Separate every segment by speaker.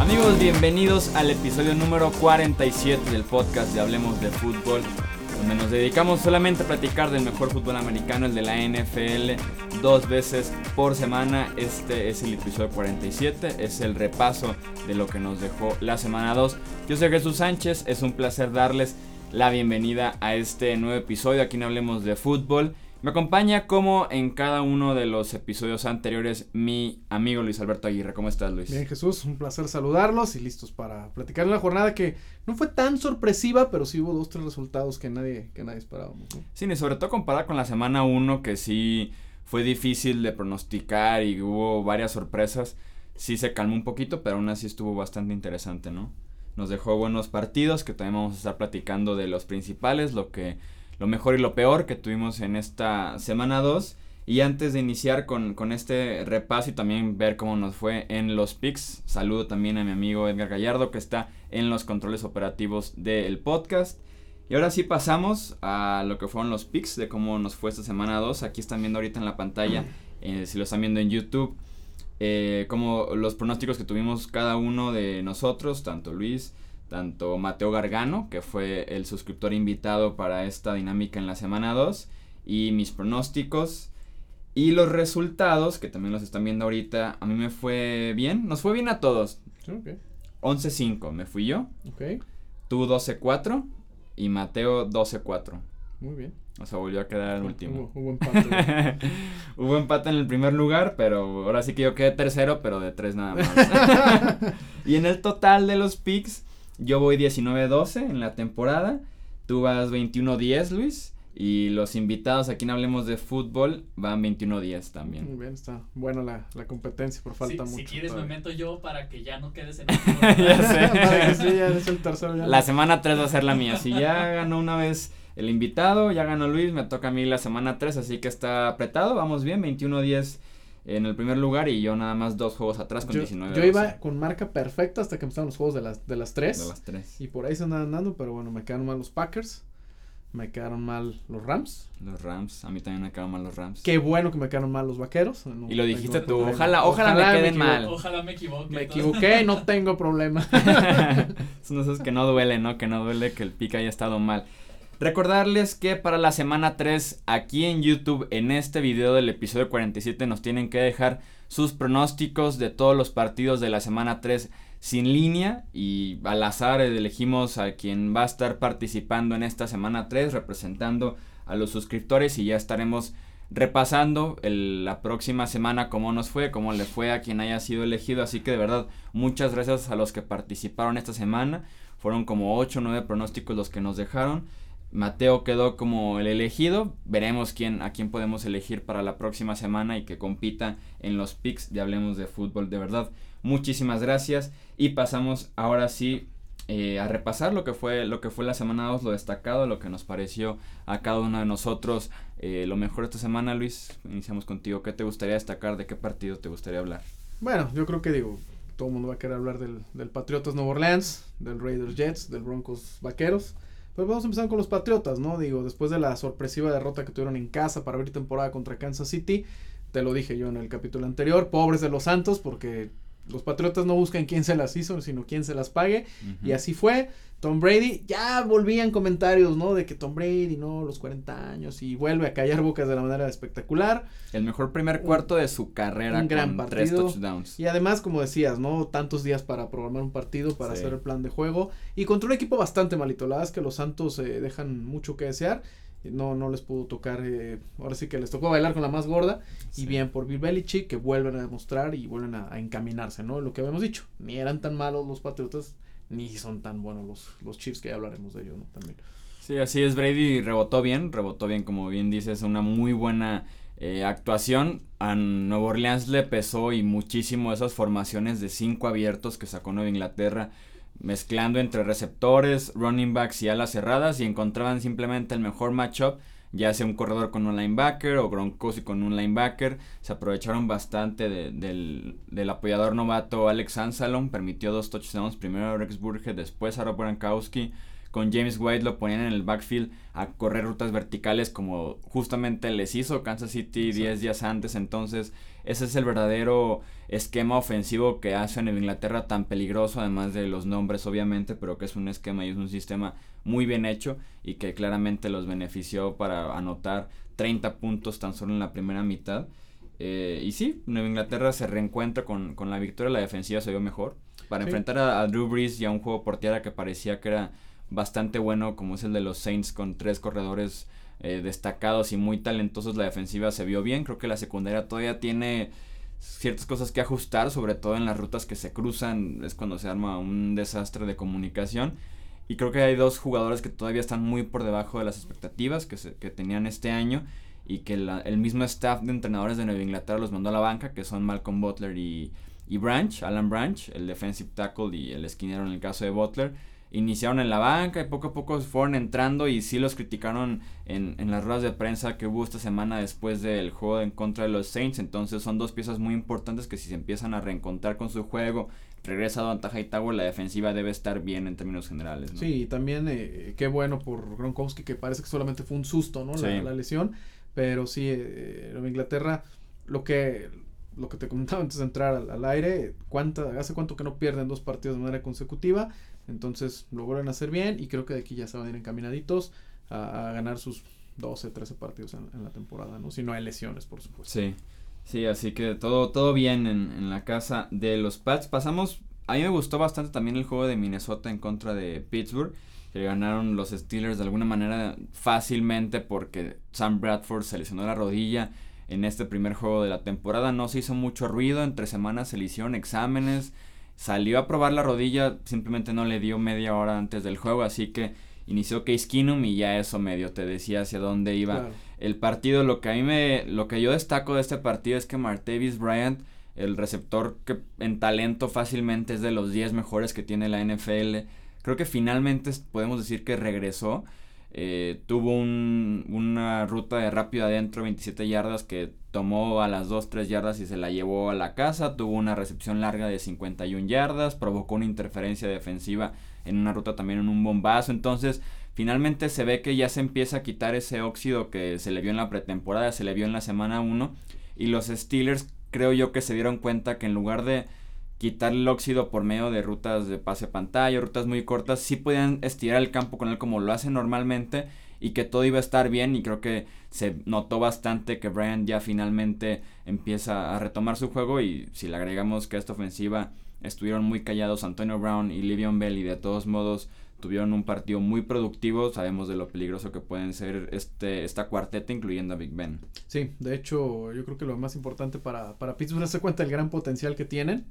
Speaker 1: Amigos, bienvenidos al episodio número 47 del podcast de Hablemos de Fútbol, donde nos dedicamos solamente a platicar del mejor fútbol americano, el de la NFL, dos veces por semana. Este es el episodio 47, es el repaso de lo que nos dejó la semana 2. Yo soy Jesús Sánchez, es un placer darles la bienvenida a este nuevo episodio. Aquí no hablemos de fútbol. Me acompaña como en cada uno de los episodios anteriores mi amigo Luis Alberto Aguirre. ¿Cómo estás, Luis?
Speaker 2: Bien, Jesús, un placer saludarlos y listos para platicar una jornada que no fue tan sorpresiva, pero sí hubo dos, tres resultados que nadie, que nadie esperábamos.
Speaker 1: Sí, y sobre todo comparada con la semana 1, que sí fue difícil de pronosticar y hubo varias sorpresas. Sí se calmó un poquito, pero aún así estuvo bastante interesante, ¿no? Nos dejó buenos partidos, que también vamos a estar platicando de los principales, lo que lo mejor y lo peor que tuvimos en esta semana 2. Y antes de iniciar con, con, este repaso y también ver cómo nos fue en los picks, saludo también a mi amigo Edgar Gallardo que está en los controles operativos del podcast. Y ahora sí pasamos a lo que fueron los picks de cómo nos fue esta semana 2. Aquí están viendo ahorita en la pantalla, eh, si lo están viendo en YouTube, eh, como los pronósticos que tuvimos cada uno de nosotros, tanto Luis, tanto Mateo Gargano, que fue el suscriptor invitado para esta dinámica en la semana 2, y mis pronósticos. Y los resultados, que también los están viendo ahorita, a mí me fue bien, nos fue bien a todos.
Speaker 2: Okay.
Speaker 1: 11-5 me fui yo.
Speaker 2: Ok.
Speaker 1: Tú 12-4 y Mateo 12-4.
Speaker 2: Muy bien.
Speaker 1: O sea, volvió a quedar el último.
Speaker 2: Hubo, hubo empate.
Speaker 1: hubo empate en el primer lugar, pero ahora sí que yo quedé tercero, pero de tres nada más. y en el total de los picks, yo voy 19-12 en la temporada. Tú vas 21-10, Luis. Y los invitados, aquí no hablemos de fútbol, van 21-10 también.
Speaker 2: Muy bien, está buena la, la competencia, pero falta
Speaker 3: si,
Speaker 2: mucho.
Speaker 3: Si quieres me meto yo para que ya no quedes en
Speaker 1: ya sé.
Speaker 2: para que sí, ya es el tercero. Ya
Speaker 1: la semana 3 va a ser la mía. Si ya ganó una vez el invitado, ya ganó Luis, me toca a mí la semana 3, así que está apretado, vamos bien, 21-10 en el primer lugar y yo nada más dos juegos atrás con
Speaker 2: yo,
Speaker 1: 19.
Speaker 2: Yo iba con marca perfecta hasta que empezaron los juegos de las, de las 3.
Speaker 1: De las 3.
Speaker 2: Y por ahí se andan dando, pero bueno, me quedaron mal los Packers. Me quedaron mal los Rams.
Speaker 1: Los Rams, a mí también me quedaron mal los Rams.
Speaker 2: Qué bueno que me quedaron mal los Vaqueros. No
Speaker 1: y lo dijiste tú, ojalá, ojalá, ojalá, me queden
Speaker 2: me
Speaker 1: mal.
Speaker 3: Ojalá me equivoque.
Speaker 2: Me equivoqué, no tengo problema.
Speaker 1: Son esos que no duele, ¿no? Que no duele que el pick haya estado mal. Recordarles que para la semana 3 aquí en YouTube en este video del episodio 47 nos tienen que dejar sus pronósticos de todos los partidos de la semana 3 sin línea y al azar elegimos a quien va a estar participando en esta semana 3 representando a los suscriptores y ya estaremos repasando la próxima semana cómo nos fue, cómo le fue a quien haya sido elegido. Así que de verdad, muchas gracias a los que participaron esta semana. Fueron como 8 o 9 pronósticos los que nos dejaron. Mateo quedó como el elegido. Veremos quién, a quién podemos elegir para la próxima semana y que compita en los picks de Hablemos de Fútbol. De verdad, muchísimas gracias. Y pasamos ahora sí eh, a repasar lo que fue lo que fue la semana 2, lo destacado, lo que nos pareció a cada uno de nosotros eh, lo mejor esta semana, Luis. Iniciamos contigo. ¿Qué te gustaría destacar? ¿De qué partido te gustaría hablar?
Speaker 2: Bueno, yo creo que digo, todo el mundo va a querer hablar del, del Patriotas Nueva Orleans, del Raiders Jets, del Broncos Vaqueros. Pues vamos a empezar con los Patriotas, ¿no? Digo, después de la sorpresiva derrota que tuvieron en casa para abrir temporada contra Kansas City, te lo dije yo en el capítulo anterior, pobres de los Santos, porque los Patriotas no buscan quién se las hizo, sino quién se las pague. Uh -huh. Y así fue. Tom Brady, ya volvían comentarios, ¿no? De que Tom Brady, ¿no? Los 40 años y vuelve a callar bocas de la manera espectacular.
Speaker 1: El mejor primer cuarto un, de su carrera
Speaker 2: un gran
Speaker 1: con
Speaker 2: partido.
Speaker 1: tres touchdowns.
Speaker 2: Y además, como decías, ¿no? Tantos días para programar un partido, para sí. hacer el plan de juego. Y contra un equipo bastante malito. La verdad es que los Santos eh, dejan mucho que desear. No, no les pudo tocar, eh, ahora sí que les tocó bailar con la más gorda. Sí. Y bien por Bill Belichick, que vuelven a demostrar y vuelven a, a, encaminarse, ¿no? Lo que habíamos dicho, ni eran tan malos los Patriotas, ni son tan buenos los, los Chiefs, que ya hablaremos de ellos, ¿no? También.
Speaker 1: Sí, así es, Brady rebotó bien, rebotó bien, como bien dices, una muy buena eh, actuación. A Nueva Orleans le pesó y muchísimo esas formaciones de cinco abiertos que sacó Nueva Inglaterra mezclando entre receptores, running backs y alas cerradas y encontraban simplemente el mejor matchup, ya sea un corredor con un linebacker o Gronkowski con un linebacker. Se aprovecharon bastante de, del, del, apoyador novato Alex Ansalon, permitió dos touchdowns, primero a Rex Burge, después a Rob Gronkowski. con James White lo ponían en el backfield a correr rutas verticales como justamente les hizo Kansas City 10 días antes. Entonces, ese es el verdadero esquema ofensivo que hace a Nueva Inglaterra tan peligroso, además de los nombres obviamente, pero que es un esquema y es un sistema muy bien hecho y que claramente los benefició para anotar 30 puntos tan solo en la primera mitad. Eh, y sí, Nueva Inglaterra se reencuentra con, con, la victoria, la defensiva se vio mejor. Para enfrentar a, Drew Brees y a un juego por tierra que parecía que era bastante bueno, como es el de los Saints, con tres corredores eh, destacados y muy talentosos, la defensiva se vio bien. Creo que la secundaria todavía tiene ciertas cosas que ajustar, sobre todo en las rutas que se cruzan, es cuando se arma un desastre de comunicación. Y creo que hay dos jugadores que todavía están muy por debajo de las expectativas que, se, que tenían este año y que el mismo staff de entrenadores de Nueva Inglaterra los mandó a la banca, que son Malcolm Butler y, y Branch, Alan Branch, el defensive tackle y el esquinero en el caso de Butler iniciaron en la banca y poco a poco fueron entrando y sí los criticaron en, en, las ruedas de prensa que hubo esta semana después del juego en contra de los Saints. Entonces son dos piezas muy importantes que si se empiezan a reencontrar con su juego, regresa a Donta Hightower, la defensiva debe estar bien en términos generales. ¿no?
Speaker 2: Sí, y también eh, qué bueno por Gronkowski que parece que solamente fue un susto, ¿no? La, lesión. Pero sí, eh, en Inglaterra lo que lo que te comentaba antes de entrar al, al aire, ¿cuánta, hace cuánto que no pierden dos partidos de manera consecutiva entonces lo vuelven a hacer bien y creo que de aquí ya se van a ir encaminaditos a, ganar sus 12, 13 partidos en, la temporada, ¿no? Si no hay lesiones, por supuesto.
Speaker 1: Sí, sí, así que todo, todo bien en, en la casa de los Pats. Pasamos, a mí me gustó bastante también el juego de Minnesota en contra de Pittsburgh que ganaron los Steelers de alguna manera fácilmente porque Sam Bradford se lesionó la rodilla en este primer juego de la temporada. No se hizo mucho ruido, entre semanas se le hicieron exámenes, Salió a probar la rodilla, simplemente no le dio media hora antes del juego, así que inició Case Keenum y ya eso medio te decía hacia dónde iba el partido. Lo que a mí me, lo que yo destaco de este partido es que Martavis Bryant, el receptor que en talento fácilmente es de los 10 mejores que tiene la NFL, creo que finalmente podemos decir que regresó. Eh, tuvo un, una ruta de rápido adentro, 27 yardas, que tomó a las 2-3 yardas y se la llevó a la casa. Tuvo una recepción larga de 51 yardas, provocó una interferencia defensiva en una ruta también en un bombazo. Entonces, finalmente se ve que ya se empieza a quitar ese óxido que se le vio en la pretemporada, se le vio en la semana 1. Y los Steelers creo yo que se dieron cuenta que en lugar de quitar el óxido por medio de rutas de pase pantalla, rutas muy cortas, sí podían estirar el campo con él como lo hacen normalmente y que todo iba a estar bien y creo que se notó bastante que Brian ya finalmente empieza a retomar su juego y si le agregamos que a esta ofensiva estuvieron muy callados Antonio Brown y Livion Bell y de todos modos tuvieron un partido muy productivo, sabemos de lo peligroso que pueden ser este esta cuarteta incluyendo a Big Ben.
Speaker 2: Sí, de hecho yo creo que lo más importante para, para Pittsburgh es darse cuenta del gran potencial que tienen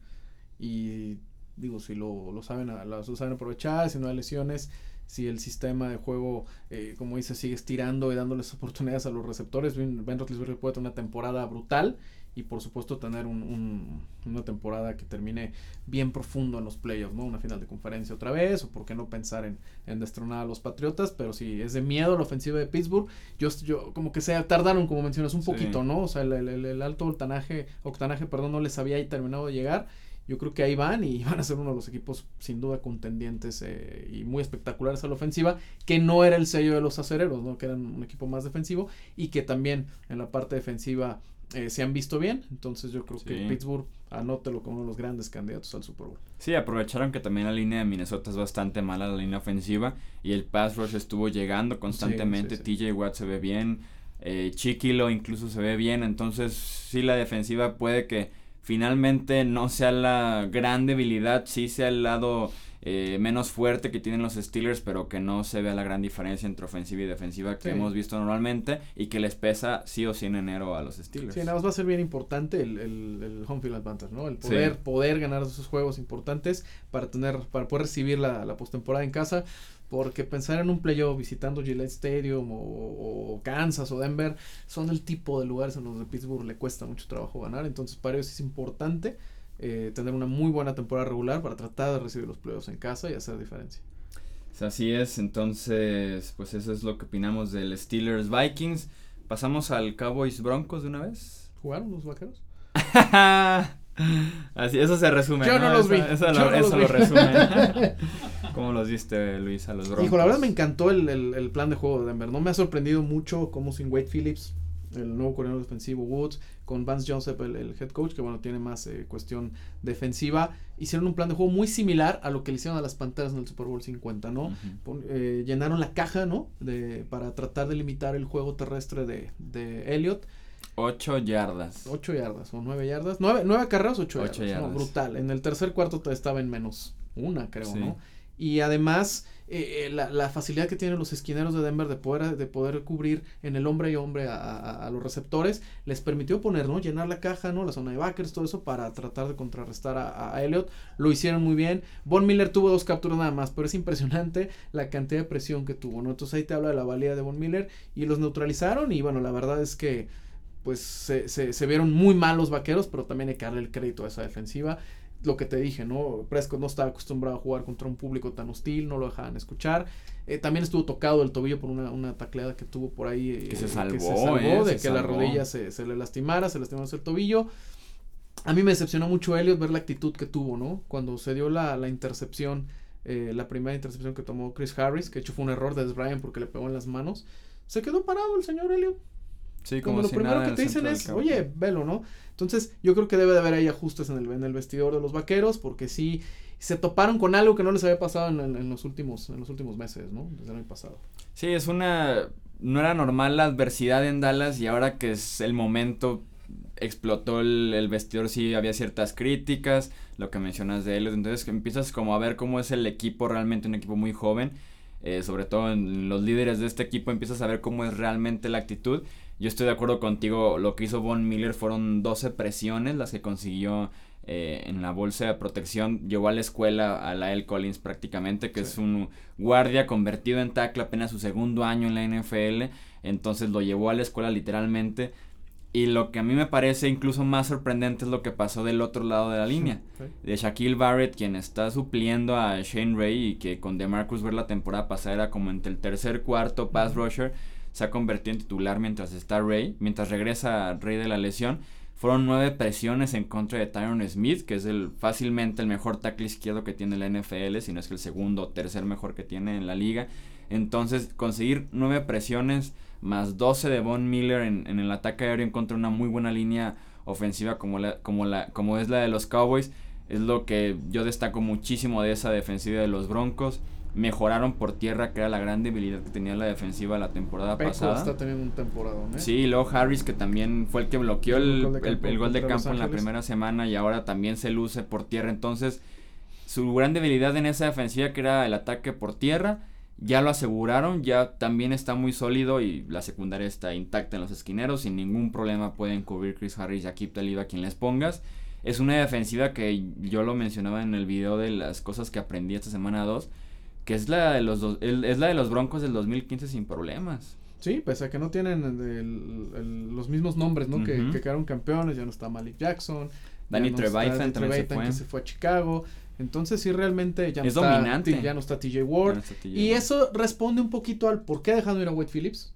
Speaker 2: y digo, si lo, lo saben, lo saben aprovechar, si no hay lesiones, si el sistema de juego, eh, como dice, sigue estirando y dándoles oportunidades a los receptores, Ben, Roethlisberger puede tener una temporada brutal y por supuesto tener un, una temporada que termine bien profundo en los playoffs, ¿no? Una final de conferencia otra vez, o por qué no pensar en, en destronar a los Patriotas, pero si es de miedo la ofensiva de Pittsburgh, yo, yo como que se tardaron, como mencionas, un poquito, ¿no? O sea, el, el, el alto octanaje, octanaje, perdón, no les había terminado de llegar yo creo que ahí van y van a ser uno de los equipos sin duda contendientes eh, y muy espectaculares a la ofensiva, que no era el sello de los acereros, ¿no? que eran un equipo más defensivo y que también en la parte defensiva eh, se han visto bien. Entonces yo creo que Pittsburgh, anótelo como uno de los grandes candidatos al Super Bowl.
Speaker 1: Sí, aprovecharon que también la línea de Minnesota es bastante mala, la línea ofensiva, y el pass rush estuvo llegando constantemente. TJ Watt se ve bien, eh, Chiquilo incluso se ve bien, entonces sí la defensiva puede que finalmente no sea la gran debilidad, sí sea el lado eh, menos fuerte que tienen los Steelers, pero que no se vea la gran diferencia entre ofensiva y defensiva que hemos visto normalmente y que les pesa sí o sí en enero a los Steelers.
Speaker 2: Sí, nada más va a ser bien importante el, el, home field advantage, ¿no? El poder, poder ganar esos juegos importantes para tener, para poder recibir la, la postemporada en casa porque pensar en un playoff visitando Gillette Stadium o, Kansas o Denver son el tipo de lugares en los que Pittsburgh le cuesta mucho trabajo ganar. Entonces para ellos es importante eh, tener una muy buena temporada regular para tratar de recibir los playoffs en casa y hacer diferencia.
Speaker 1: Así es, entonces pues eso es lo que opinamos del Steelers Vikings. Pasamos al Cowboys Broncos de una vez.
Speaker 2: ¿Jugaron los vaqueros?
Speaker 1: Así, eso se resume.
Speaker 2: Yo no, los vi.
Speaker 1: Eso, lo,
Speaker 2: no los
Speaker 1: eso
Speaker 2: vi.
Speaker 1: lo resume. ¿Cómo los viste, Luis, a los Broncos?
Speaker 2: Hijo, la verdad me encantó el, el, el plan de juego de Denver. No me ha sorprendido mucho cómo sin Wade Phillips, el nuevo coordinador defensivo Woods, con Vance Joseph, el, el head coach, que bueno, tiene más eh, cuestión defensiva, hicieron un plan de juego muy similar a lo que le hicieron a las Panteras en el Super Bowl 50, ¿no? Pon- eh, llenaron la caja, ¿no? De, para tratar de limitar el juego terrestre de, de Elliott.
Speaker 1: Ocho yardas.
Speaker 2: 8 yardas o 9 yardas. 9, nueve carreras, 8 yardas.
Speaker 1: Ocho
Speaker 2: ¿no?
Speaker 1: yardas.
Speaker 2: brutal. En el tercer cuarto estaba en menos una, creo,
Speaker 1: Sí.
Speaker 2: ¿no? Y además, eh, eh, la, la facilidad que tienen los esquineros de Denver de poder, de poder cubrir en el hombre y hombre a, a- a los receptores, les permitió poner, ¿no? Llenar la caja, ¿no? La zona de backers, todo eso para tratar de contrarrestar a, a Elliott. Lo hicieron muy bien. Von Miller tuvo dos capturas nada más, pero es impresionante la cantidad de presión que tuvo, ¿no? Entonces ahí te habla de la valía de Von Miller y los neutralizaron y bueno, la verdad es que pues se, se, se vieron muy mal los vaqueros, pero también hay que darle el crédito a esa defensiva. Lo que te dije, ¿no? Prescott no estaba acostumbrado a jugar contra un público tan hostil, no lo dejaban escuchar. Eh, también estuvo tocado el tobillo por una, una tacleada que tuvo por ahí. eh,
Speaker 1: Que se salvó, eh,
Speaker 2: de
Speaker 1: se
Speaker 2: que la
Speaker 1: salvó.
Speaker 2: rodilla se, se le lastimara, se lastimó el tobillo. A mí me decepcionó mucho Elliot ver la actitud que tuvo, ¿no? Cuando se dio la, la intercepción, eh, la primera intercepción que tomó Chris Harris, que de hecho fue un error de Des Bryant porque le pegó en las manos. Se quedó parado el señor Elliot
Speaker 1: Sí,
Speaker 2: como,
Speaker 1: como,
Speaker 2: lo
Speaker 1: si
Speaker 2: primero
Speaker 1: nada
Speaker 2: que te dicen es, oye, velo, ¿no? Entonces, yo creo que debe de haber ahí ajustes en el, en el vestidor de los vaqueros, porque sí se toparon con algo que no les había pasado en, en- en los últimos, en los últimos meses, ¿no? Desde el año pasado.
Speaker 1: Sí, es una... No era normal la adversidad en Dallas y ahora que es el momento explotó el, el vestidor, sí había ciertas críticas, lo que mencionas de él, entonces empiezas como a ver cómo es el equipo realmente, un equipo muy joven, eh, sobre todo en los líderes de este equipo empiezas a ver cómo es realmente la actitud. Yo estoy de acuerdo contigo, lo que hizo Von Miller fueron 12 presiones las que consiguió eh, en la bolsa de protección, llevó a la escuela a Lael Collins prácticamente, que
Speaker 2: Sí.
Speaker 1: es un guardia convertido en tackle apenas su segundo año en la NFL, entonces lo llevó a la escuela literalmente. Y lo que a mí me parece incluso más sorprendente es lo que pasó del otro lado de la línea.
Speaker 2: Sí.
Speaker 1: De Shaquille Barrett, quien está supliendo a Shane Ray y que con DeMarcus Ver la temporada pasada era como entre el tercer, cuarto pass rusher, se ha convertido en titular mientras está Ray, mientras regresa Ray de la lesión. Fueron nueve presiones en contra de Tyron Smith, que es el fácilmente el mejor tackle izquierdo que tiene la NFL, si no es que el segundo o tercer mejor que tiene en la liga. Entonces, conseguir nueve presiones más 12 de Von Miller en, en el ataque aéreo en contra de una muy buena línea ofensiva como, la, como, la, como es la de los Cowboys, es lo que yo destaco muchísimo de esa defensiva de los Broncos. Mejoraron por tierra, que era la gran debilidad que tenía la defensiva la temporada
Speaker 2: Peco
Speaker 1: pasada.
Speaker 2: está teniendo un temporada, ¿eh?
Speaker 1: Sí, y luego Harris, que también fue el que bloqueó
Speaker 2: El
Speaker 1: el,
Speaker 2: gol de
Speaker 1: el- gol de campo en la primera semana y ahora también se luce por tierra. Entonces, su gran debilidad en esa defensiva, que era el ataque por tierra, ya lo aseguraron, ya también está muy sólido y la secundaria está intacta en los esquineros. Sin ningún problema pueden cubrir Chris Harris y Akip Talib a quien les pongas. Es una defensiva que yo lo mencionaba en el video de las cosas que aprendí esta semana 2, que es la de los, dos- el- es la de los Broncos del 2015 sin problemas.
Speaker 2: Sí, pese a que no tienen el- el- los mismos nombres, ¿no? que, quedaron campeones, ya no está Malik Jackson.
Speaker 1: Danny
Speaker 2: no
Speaker 1: Trevathan también se fue.
Speaker 2: que se fue a Chicago. Entonces sí, realmente ya no
Speaker 1: Es
Speaker 2: está,
Speaker 1: dominante.
Speaker 2: ya no está TJ Ward.
Speaker 1: Ya no está TJ
Speaker 2: Y eso responde un poquito al por qué dejaron ir a Wade Phillips.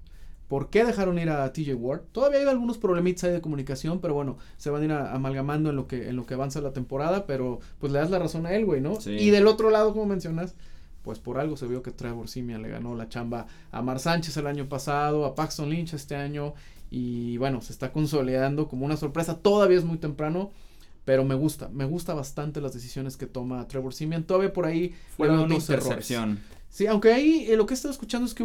Speaker 2: ¿Por qué dejaron ir a TJ Ward? Todavía hay algunos problemitas ahí de comunicación, pero bueno, se van a ir a- amalgamando en lo que en lo que avanza la temporada, pero pues le das la razón a él, güey, ¿no?
Speaker 1: Sí.
Speaker 2: Y del otro lado, como mencionas, pues por algo se vio que Trevor Simia le ganó la chamba a Mar Sánchez el año pasado, a Paxton Lynch este año y bueno, se está consolidando como una sorpresa. Todavía es muy temprano, pero me gusta, me gusta bastante las decisiones que toma Trevor Simeon. Todavía por ahí
Speaker 1: Fue una intercepción.
Speaker 2: Sí, aunque ahí eh, lo que he estado escuchando es que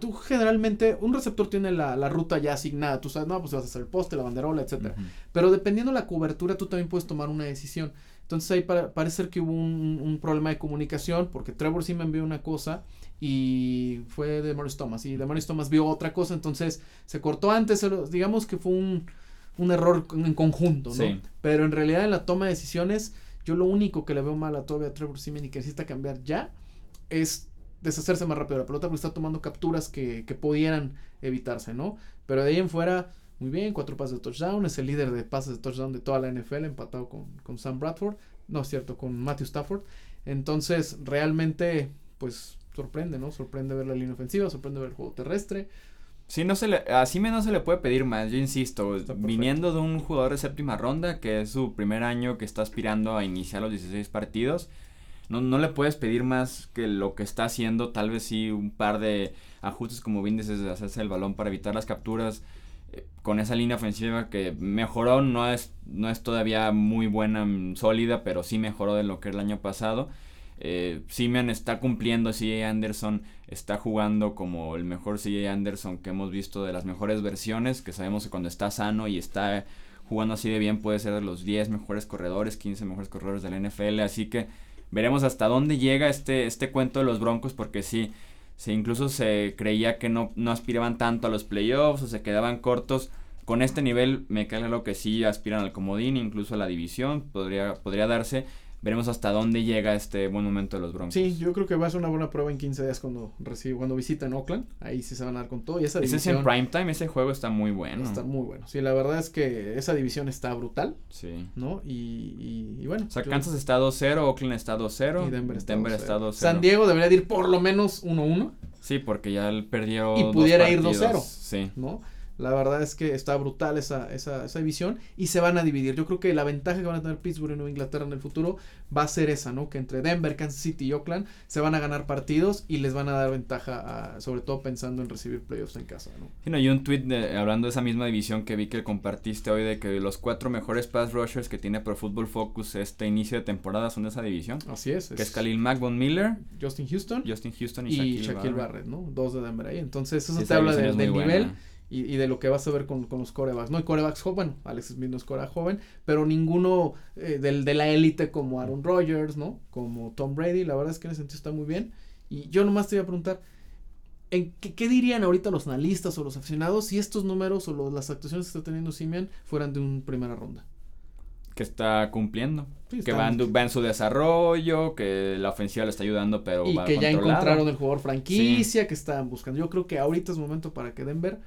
Speaker 2: tú generalmente, un receptor tiene la, la ruta ya asignada, tú sabes, no, pues vas a hacer el poste, la banderola, etcétera. Pero dependiendo la cobertura, tú también puedes tomar una decisión. Entonces ahí para- parece ser que hubo un, un problema de comunicación, porque Trevor sí me envió una cosa y fue de Morris Thomas, y de Thomas vio otra cosa, entonces se cortó antes, digamos que fue un, un error en conjunto, ¿no?
Speaker 1: Sí.
Speaker 2: Pero en realidad en la toma de decisiones, yo lo único que le veo mal a todavía a Trevor Simeon y que necesita cambiar ya es deshacerse más rápido de la pelota porque está tomando capturas que, que pudieran evitarse, ¿no? Pero de ahí en fuera, muy bien, cuatro pases de touchdown, es el líder de pases de touchdown de toda la NFL, empatado con, con Sam Bradford, no es cierto, con Matthew Stafford. Entonces, realmente, pues sorprende, ¿no? Sorprende ver la línea ofensiva, sorprende ver el juego terrestre.
Speaker 1: Sí, no se le, a Simeon no se le puede pedir más, yo insisto, viniendo de un jugador de séptima ronda, que es su primer año que está aspirando a iniciar los 16 partidos, no, no le puedes pedir más que lo que está haciendo, tal vez sí un par de ajustes como bien dices de hacerse el balón para evitar las capturas, con esa línea ofensiva que mejoró, no es, no es todavía muy buena, mm, sólida, pero sí mejoró de lo que era el año pasado. Eh, Simeon está cumpliendo, CJ Anderson está jugando como el mejor CJ Anderson que hemos visto de las mejores versiones, que sabemos que cuando está sano y está jugando así de bien puede ser de los 10 mejores corredores, 15 mejores corredores de la NFL, así que veremos hasta dónde llega este, este cuento de los Broncos, porque sí, sí, incluso se creía que no, no aspiraban tanto a los playoffs o se quedaban cortos. Con este nivel me queda claro que sí aspiran al comodín, incluso a la división, podría, podría darse. Veremos hasta dónde llega este buen momento de los Broncos.
Speaker 2: Sí, yo creo que va a ser una buena prueba en 15 días cuando recibe, cuando visiten Oakland. Ahí sí se van a dar con todo. Y esa
Speaker 1: Ese es
Speaker 2: división
Speaker 1: en primetime, ese juego está muy bueno.
Speaker 2: está muy bueno. Sí, la verdad es que esa división está brutal,
Speaker 1: Sí.
Speaker 2: ¿no? Y, y, y bueno.
Speaker 1: O sea,
Speaker 2: yo-
Speaker 1: Kansas está 2-0, Oakland está 2-0,
Speaker 2: y Denver está
Speaker 1: Denver
Speaker 2: 2-0.
Speaker 1: está 2-0.
Speaker 2: San Diego debería de ir por lo menos 1-1,
Speaker 1: Sí, porque ya perdió
Speaker 2: Y
Speaker 1: dos
Speaker 2: pudiera ir
Speaker 1: partidos.
Speaker 2: 2-0.
Speaker 1: Sí.
Speaker 2: ¿no? La verdad es que está brutal esa, esa, esa división y se van a dividir. Yo creo que la ventaja que van a tener Pittsburgh y Nueva Inglaterra en el futuro va a ser esa, ¿no? Que entre Denver, Kansas City y Oakland se van a ganar partidos y les van a dar ventaja, a- sobre todo pensando en recibir playoffs en casa, ¿no?
Speaker 1: Sí, no, y un tweet de- hablando de esa misma división que vi que compartiste hoy de que los cuatro mejores pass rushers que tiene Pro Football Focus este inicio de temporada son de esa división.
Speaker 2: Así es.
Speaker 1: Que es Khalil Mack, Von Miller,
Speaker 2: Justin Houston
Speaker 1: Justin Houston y,
Speaker 2: y
Speaker 1: Shaquille,
Speaker 2: Shaquille
Speaker 1: Barrett.
Speaker 2: Barrett, ¿no? Dos de Denver ahí. Entonces eso
Speaker 1: Sí,
Speaker 2: te habla de-
Speaker 1: es
Speaker 2: del
Speaker 1: buena.
Speaker 2: Y, y de lo que vas a ver con, con los corebacks. No hay corebacks jóvenes, bueno, Alex Smith no es coreback joven, pero ninguno eh, del, de la élite como Aaron Rodgers, ¿no? Como Tom Brady, la verdad es que en ese sentido está muy bien. Y yo nomás te iba a preguntar, ¿en qué, qué dirían ahorita los analistas o los aficionados si estos números o los- las actuaciones que está teniendo Simeon fueran de una primera ronda?
Speaker 1: Que está cumpliendo.
Speaker 2: Sí,
Speaker 1: que
Speaker 2: están-
Speaker 1: va en, va en su desarrollo, que la ofensiva le está ayudando, pero
Speaker 2: y
Speaker 1: va
Speaker 2: que ya encontraron el jugador franquicia que estaban buscando. Yo creo que ahorita es momento para que Denver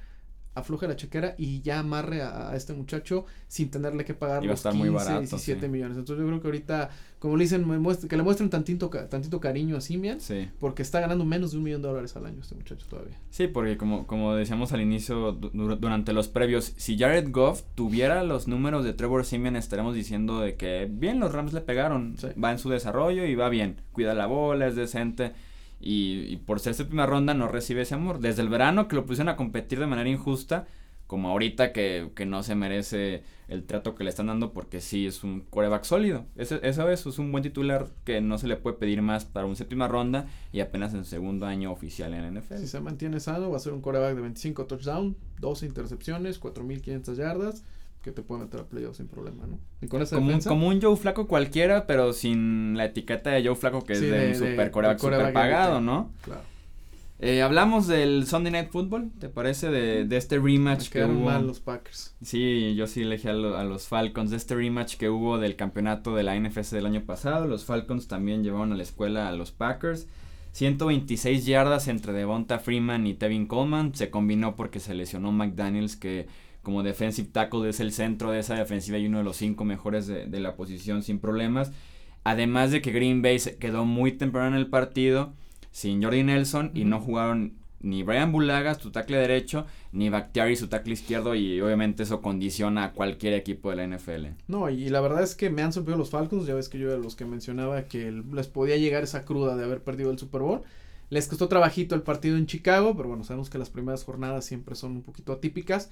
Speaker 2: afloje la chequera y ya amarre a, a este muchacho sin tenerle que pagar
Speaker 1: a
Speaker 2: los
Speaker 1: estar
Speaker 2: 15,
Speaker 1: muy barato,
Speaker 2: 17
Speaker 1: sí.
Speaker 2: millones. Entonces yo creo que ahorita, como le dicen, me muestre- que le muestren tantito, ca- tantito cariño a Simian
Speaker 1: Sí.
Speaker 2: porque está ganando menos de un millón de dólares al año este muchacho todavía.
Speaker 1: Sí, porque como, como decíamos al inicio, du- du- durante los previos, si Jared Goff tuviera los números de Trevor Simeon, estaremos diciendo de que bien, los Rams le pegaron,
Speaker 2: Sí.
Speaker 1: va en su desarrollo y va bien, cuida la bola, es decente. Y, y por ser séptima ronda no recibe ese amor. Desde el verano que lo pusieron a competir de manera injusta, como ahorita que, que no se merece el trato que le están dando porque sí es un quarterback sólido. Eso, eso es, un buen titular que no se le puede pedir más para un séptima ronda y apenas en segundo año oficial en la NFL.
Speaker 2: Si se mantiene sano, va a ser un coreback de 25 touchdowns, 12 intercepciones, 4.500 yardas, que te puede meter a playoffs sin problema, ¿no? Y con esa
Speaker 1: Como, un-
Speaker 2: defensa,
Speaker 1: como un Joe Flaco cualquiera, pero sin la etiqueta de Joe Flaco que
Speaker 2: Sí,
Speaker 1: es de,
Speaker 2: de-
Speaker 1: un super coreback super pagado. ¿no?
Speaker 2: claro.
Speaker 1: Eh, hablamos del Sunday Night Football, ¿te parece? De, de este rematch que hubo.
Speaker 2: mal los Packers.
Speaker 1: Sí, yo sí elegí a, lo- a los Falcons de este rematch que hubo del campeonato de la NFC del año pasado. Los Falcons también llevaron a la escuela a los Packers. 126 yardas entre Devonta Freeman y Tevin Coleman. Se combinó porque se lesionó McDaniels, que como defensive tackle es el centro de esa defensiva y uno de los cinco mejores de, de la posición sin problemas. Además de que Green Bay se quedó muy temprano en el partido sin Jordi Nelson y no jugaron ni Brian Bulaga, su tackle derecho, ni Bakhtiari, su tackle izquierdo, y obviamente eso condiciona a cualquier equipo de la NFL.
Speaker 2: No, y la verdad es que me han sorprendido los Falcons. Ya ves que yo era los que mencionaba que les podía llegar esa cruda de haber perdido el Super Bowl. Les costó trabajito el partido en Chicago, pero bueno, sabemos que las primeras jornadas siempre son un poquito atípicas.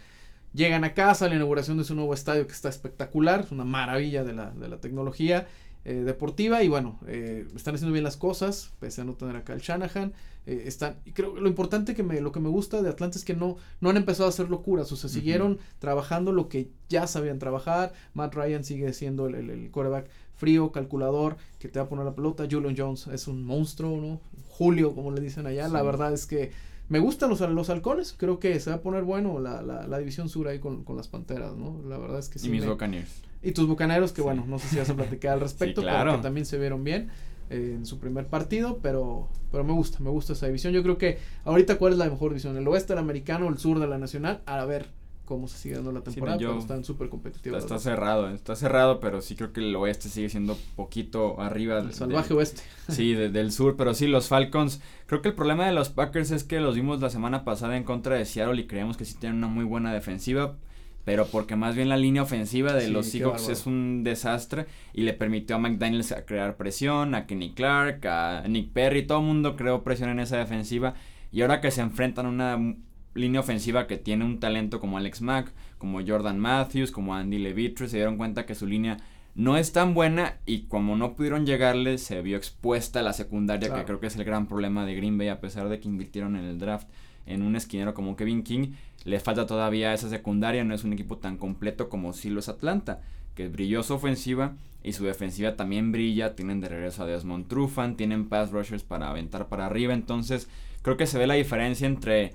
Speaker 2: Llegan a casa, la inauguración de su nuevo estadio que está espectacular, es una maravilla de la, de la tecnología eh, deportiva y bueno, eh, están haciendo bien las cosas, pese a no tener acá el Shanahan. eh, están, y creo que lo importante que me, lo que me gusta de Atlanta es que no, no han empezado a hacer locuras, o sea, siguieron trabajando lo que ya sabían trabajar. Matt Ryan sigue siendo el, el, el quarterback frío, calculador, que te va a poner la pelota. Julian Jones es un monstruo, ¿no? Julio, como le dicen allá. La verdad es que me gustan los, los halcones. Creo que se va a poner bueno la, la, la división sur ahí con, con las panteras, ¿no? La verdad es que sí.
Speaker 1: y mis
Speaker 2: me- y tus bucaneros, que
Speaker 1: Sí.
Speaker 2: bueno, no sé si vas a platicar al respecto,
Speaker 1: Sí,
Speaker 2: pero
Speaker 1: claro.
Speaker 2: que también se vieron bien eh, en su primer partido, pero, pero me gusta, me gusta esa división. Yo creo que ahorita, ¿cuál es la mejor división? ¿El oeste, el americano, el sur de la nacional? A ver, cómo se sigue dando la temporada, pero están súper competitivos.
Speaker 1: Está, cerrado, está cerrado, pero sí creo que el oeste sigue siendo poquito arriba.
Speaker 2: El salvaje oeste.
Speaker 1: Sí, del sur, pero sí, los Falcons, creo que el problema de los Packers es que los vimos la semana pasada en contra de Seattle y creemos que sí tienen una muy buena defensiva, pero porque más bien la línea ofensiva de los Seahawks es un desastre y le permitió a McDaniels crear presión, a Kenny Clark, a Nick Perry, todo el mundo creó presión en esa defensiva y ahora que se enfrentan a una línea ofensiva que tiene un talento como Alex Mack, como Jordan Matthews, como Andy Levitre, se dieron cuenta que su línea no es tan buena y como no pudieron llegarle se vio expuesta a la secundaria que creo que es el gran problema de Green Bay a pesar de que invirtieron en el draft en un esquinero como Kevin King le falta todavía esa secundaria no es un equipo tan completo como si lo es Atlanta que brilló su ofensiva y su defensiva también brilla tienen de regreso a Desmond Trufant tienen pass rushers para aventar para arriba entonces creo que se ve la diferencia entre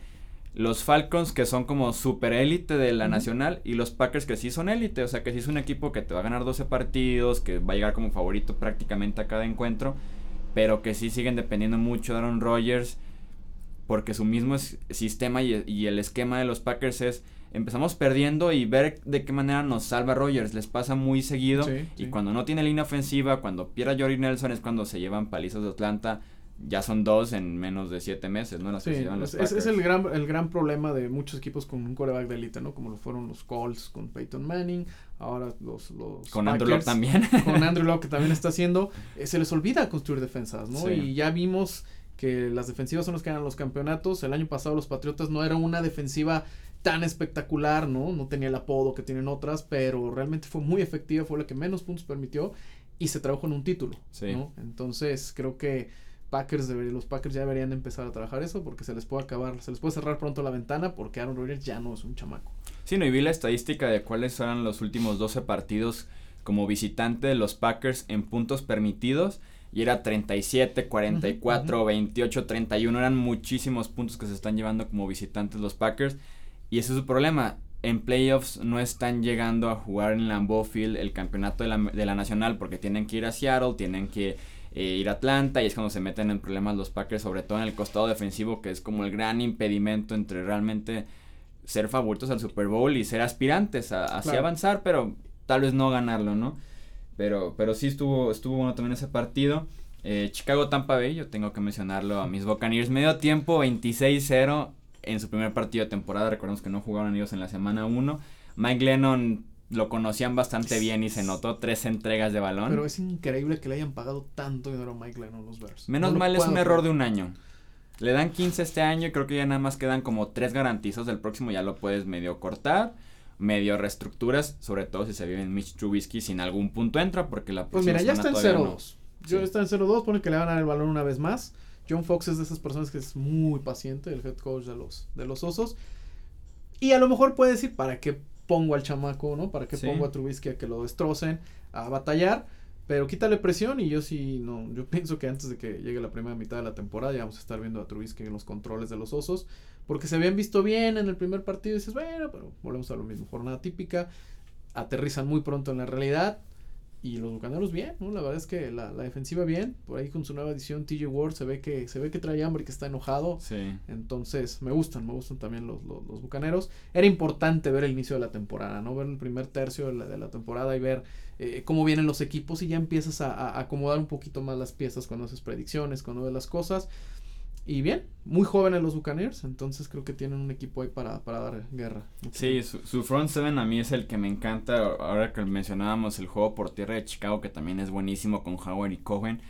Speaker 1: los Falcons que son como super élite de la nacional y los Packers que sí son élite, o sea que sí es un equipo que te va a ganar 12 partidos, que va a llegar como favorito prácticamente a cada encuentro, pero que sí siguen dependiendo mucho de Aaron Rodgers porque su mismo sistema y, el esquema de los Packers es empezamos perdiendo y ver de qué manera nos salva Rodgers, les pasa muy seguido y cuando no tiene línea ofensiva, cuando pierde a Jordi Nelson es cuando se llevan palizas de Atlanta ya son dos en menos de siete meses, ¿no?
Speaker 2: sí, es, el gran, el gran problema de muchos equipos con un coreback de élite, ¿no? Como lo fueron los Colts con Peyton Manning, ahora los, los
Speaker 1: Con Andrew Locke también.
Speaker 2: con Andrew Locke que también está haciendo, eh, se les olvida construir defensas, ¿no? Y ya vimos que las defensivas son los que ganan los campeonatos, el año pasado los Patriotas no era una defensiva tan espectacular, ¿no? No tenía el apodo que tienen otras, pero realmente fue muy efectiva, fue la que menos puntos permitió y se tradujo en un título, ¿no? Entonces, creo que Packers los Packers ya deberían empezar a trabajar eso porque se les puede acabar, se les puede cerrar pronto la ventana porque Aaron Rodgers ya no es un chamaco.
Speaker 1: Sí, no, y vi la estadística de cuáles eran los últimos 12 partidos como visitante de los Packers en puntos permitidos y era 37, 44, 28, 31, eran muchísimos puntos que se están llevando como visitantes los Packers y ese es su problema. En playoffs no están llegando a jugar en Lambeau Field el campeonato de la, de la nacional porque tienen que ir a Seattle, tienen que eh, ir a Atlanta y es cuando se meten en problemas los Packers, sobre todo en el costado defensivo, que es como el gran impedimento entre realmente ser favoritos al Super Bowl y ser aspirantes a, así avanzar, pero tal vez no ganarlo, ¿no? Pero, pero sí estuvo, estuvo bueno también ese partido. Eh, Chicago Tampa Bay, yo tengo que mencionarlo a mis Buccaneers. Medio tiempo, 26-0 en su primer partido de temporada. Recordemos que no jugaron ellos en la semana 1. Mike Lennon lo conocían bastante bien y se notó tres entregas de balón.
Speaker 2: Pero es increíble que le hayan pagado tanto dinero a Mike Lennon los Bears.
Speaker 1: Menos mal es un error de un año. Le dan 15 este año y creo que ya nada más quedan como tres garantizos. Del próximo ya lo puedes medio cortar, medio reestructuras, sobre todo si se vive en Mitch Trubisky sin algún punto entra porque la
Speaker 2: Pues mira, ya está en 0-2. Yo está en 0-2, pone que le van a dar el balón una vez más. John Fox es de esas personas que es muy paciente, el head coach de los, de los Osos. Y a lo mejor puede decir, ¿para qué pongo al chamaco, ¿no? Para que pongo a Trubisky a que lo destrocen, a batallar, pero quítale presión y yo sí, no, yo pienso que antes de que llegue la primera mitad de la temporada ya vamos a estar viendo a Trubisky en los controles de los osos, porque se habían visto bien en el primer partido y dices, bueno, pero volvemos a lo mismo, jornada típica, aterrizan muy pronto en la realidad, y los bucaneros bien, ¿no? La verdad es que la, la, defensiva bien. Por ahí con su nueva edición TJ Ward se ve que se ve que trae hambre y que está enojado.
Speaker 1: Sí.
Speaker 2: Entonces, me gustan, me gustan también los, los, los, bucaneros. Era importante ver el inicio de la temporada, ¿no? Ver el primer tercio de la, de la temporada y ver eh, cómo vienen los equipos y ya empiezas a, a, acomodar un poquito más las piezas cuando haces predicciones, cuando ves las cosas. Y bien, muy jóvenes los Buccaneers, entonces creo que tienen un equipo ahí para, para dar guerra.
Speaker 1: Sí, su, front seven a mí es el que me encanta. Ahora que mencionábamos el juego por tierra de Chicago, que también es buenísimo con Howard y Cohen.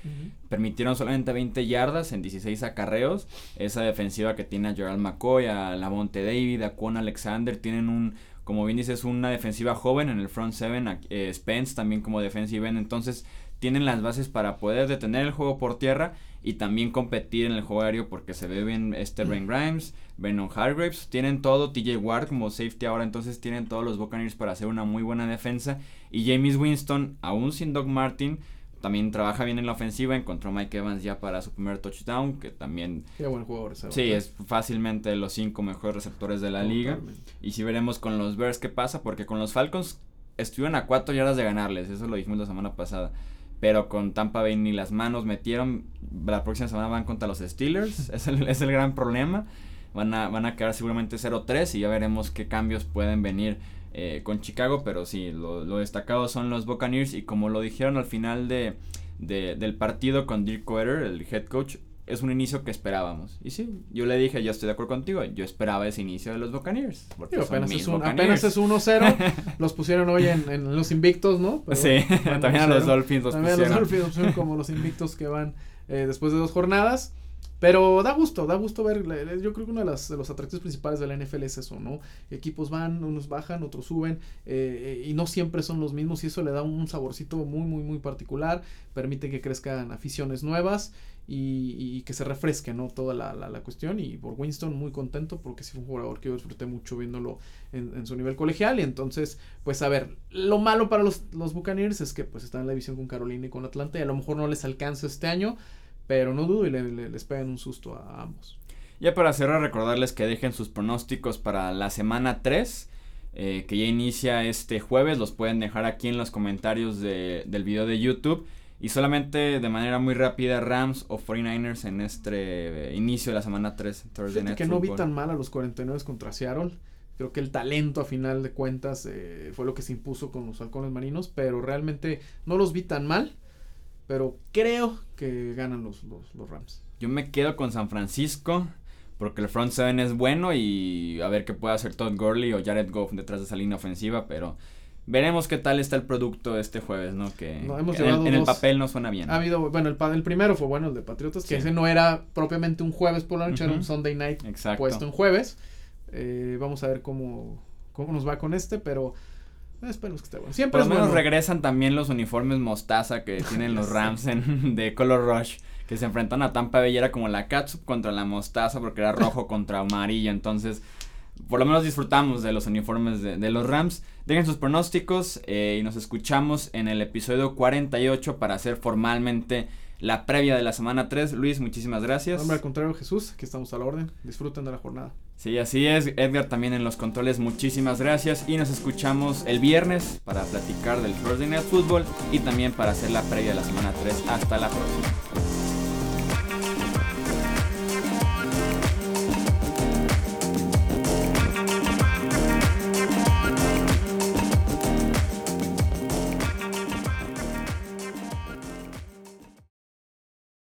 Speaker 1: Permitieron solamente 20 yardas en 16 acarreos. Esa defensiva que tiene a Gerald McCoy, a Lamonte David, a Quan Alexander, tienen un, como bien dices, una defensiva joven en el front seven. Eh, Spence también como defensive end. Entonces tienen las bases para poder detener el juego por tierra y también competir en el juego aéreo porque se ve bien este Ben Grimes, Venom Hargraves, tienen todo, TJ Ward como safety ahora, entonces tienen todos los Buccaneers para hacer una muy buena defensa y James Winston, aún sin Doug Martin, también trabaja bien en la ofensiva, encontró Mike Evans ya para su primer touchdown, que también...
Speaker 2: Qué buen jugador
Speaker 1: Sí, es fácilmente los cinco mejores receptores de la liga. Y si veremos con los Bears qué pasa, porque con los Falcons estuvieron a cuatro yardas de ganarles, eso lo dijimos la semana pasada pero con Tampa Bay ni las manos metieron. La próxima semana van contra los Steelers, es, el, es el gran problema. van a, van a quedar seguramente 0-3 y ya veremos qué cambios pueden venir eh, con Chicago, pero sí, lo, lo, destacado son los Buccaneers y como lo dijeron al final de, de del partido con Dirk Coeter, el head coach, es un inicio que esperábamos. Y sí, yo le dije, yo estoy de acuerdo contigo, yo esperaba ese inicio de los Buccaneers.
Speaker 2: Porque apenas, es un, apenas, es 1-0, los pusieron hoy en, en, los invictos, ¿no?
Speaker 1: Pero, sí, también a los Dolphins los
Speaker 2: también pusieron. A los Dolphins como los invictos que van eh, después de dos jornadas. Pero da gusto, da gusto ver, yo creo que uno de, las, de los atractivos principales de la NFL es eso, ¿no? Equipos van, unos bajan, otros suben, eh, y no siempre son los mismos y eso le da un saborcito muy, muy, muy particular, permite que crezcan aficiones nuevas y, que se refresque, ¿no? Toda la, la, la, cuestión y por Winston muy contento porque sí fue un jugador que yo disfruté mucho viéndolo en, su nivel colegial y entonces, pues a ver, lo malo para los, los Buccaneers es que pues están en la división con Carolina y con Atlanta y a lo mejor no les alcanza este año, pero no dudo y le, les pegan un susto a ambos.
Speaker 1: Ya para cerrar, recordarles que dejen sus pronósticos para la semana 3. Eh, que ya inicia este jueves, los pueden dejar aquí en los comentarios de, del video de YouTube. Y solamente de manera muy rápida, Rams o 49ers en este eh, inicio de la semana 3.
Speaker 2: Thursday Night que no vi tan mal a los 49 contra Seattle. Creo que el talento a final de cuentas eh, fue lo que se impuso con los halcones marinos, pero realmente no los vi tan mal. Pero creo que ganan los, los, los Rams.
Speaker 1: Yo me quedo con San Francisco porque el front seven es bueno y a ver qué puede hacer Todd Gurley o Jared Goff detrás de esa línea ofensiva, pero veremos qué tal está el producto este jueves, ¿no? Que,
Speaker 2: no, hemos
Speaker 1: en, el, en el papel no suena bien.
Speaker 2: Ha habido, bueno, el, el, primero fue bueno, el de Patriotas, que sí. ese no era propiamente un jueves por la noche, uh -huh. era un Sunday night
Speaker 1: Exacto.
Speaker 2: puesto en jueves. Eh, vamos a ver cómo, cómo nos va con este, pero Esperemos que esté bueno. Siempre
Speaker 1: Por lo menos
Speaker 2: bueno.
Speaker 1: regresan también los uniformes mostaza que tienen los Rams en, de Color Rush. Que se enfrentan a Tampa Bay. Era como la catsup contra la mostaza porque era rojo contra amarillo. Entonces, por lo menos disfrutamos de los uniformes de, de los Rams. Dejen sus pronósticos eh, y nos escuchamos en el episodio 48 para hacer formalmente la previa de la semana 3. Luis, muchísimas gracias.
Speaker 2: Hombre, al contrario, Jesús, aquí estamos a la orden. Disfruten de la jornada.
Speaker 1: Sí, así es. Edgar también en los controles, muchísimas gracias. Y nos escuchamos el viernes para platicar del Thursday Night Football y también para hacer la previa de la semana 3. Hasta la próxima.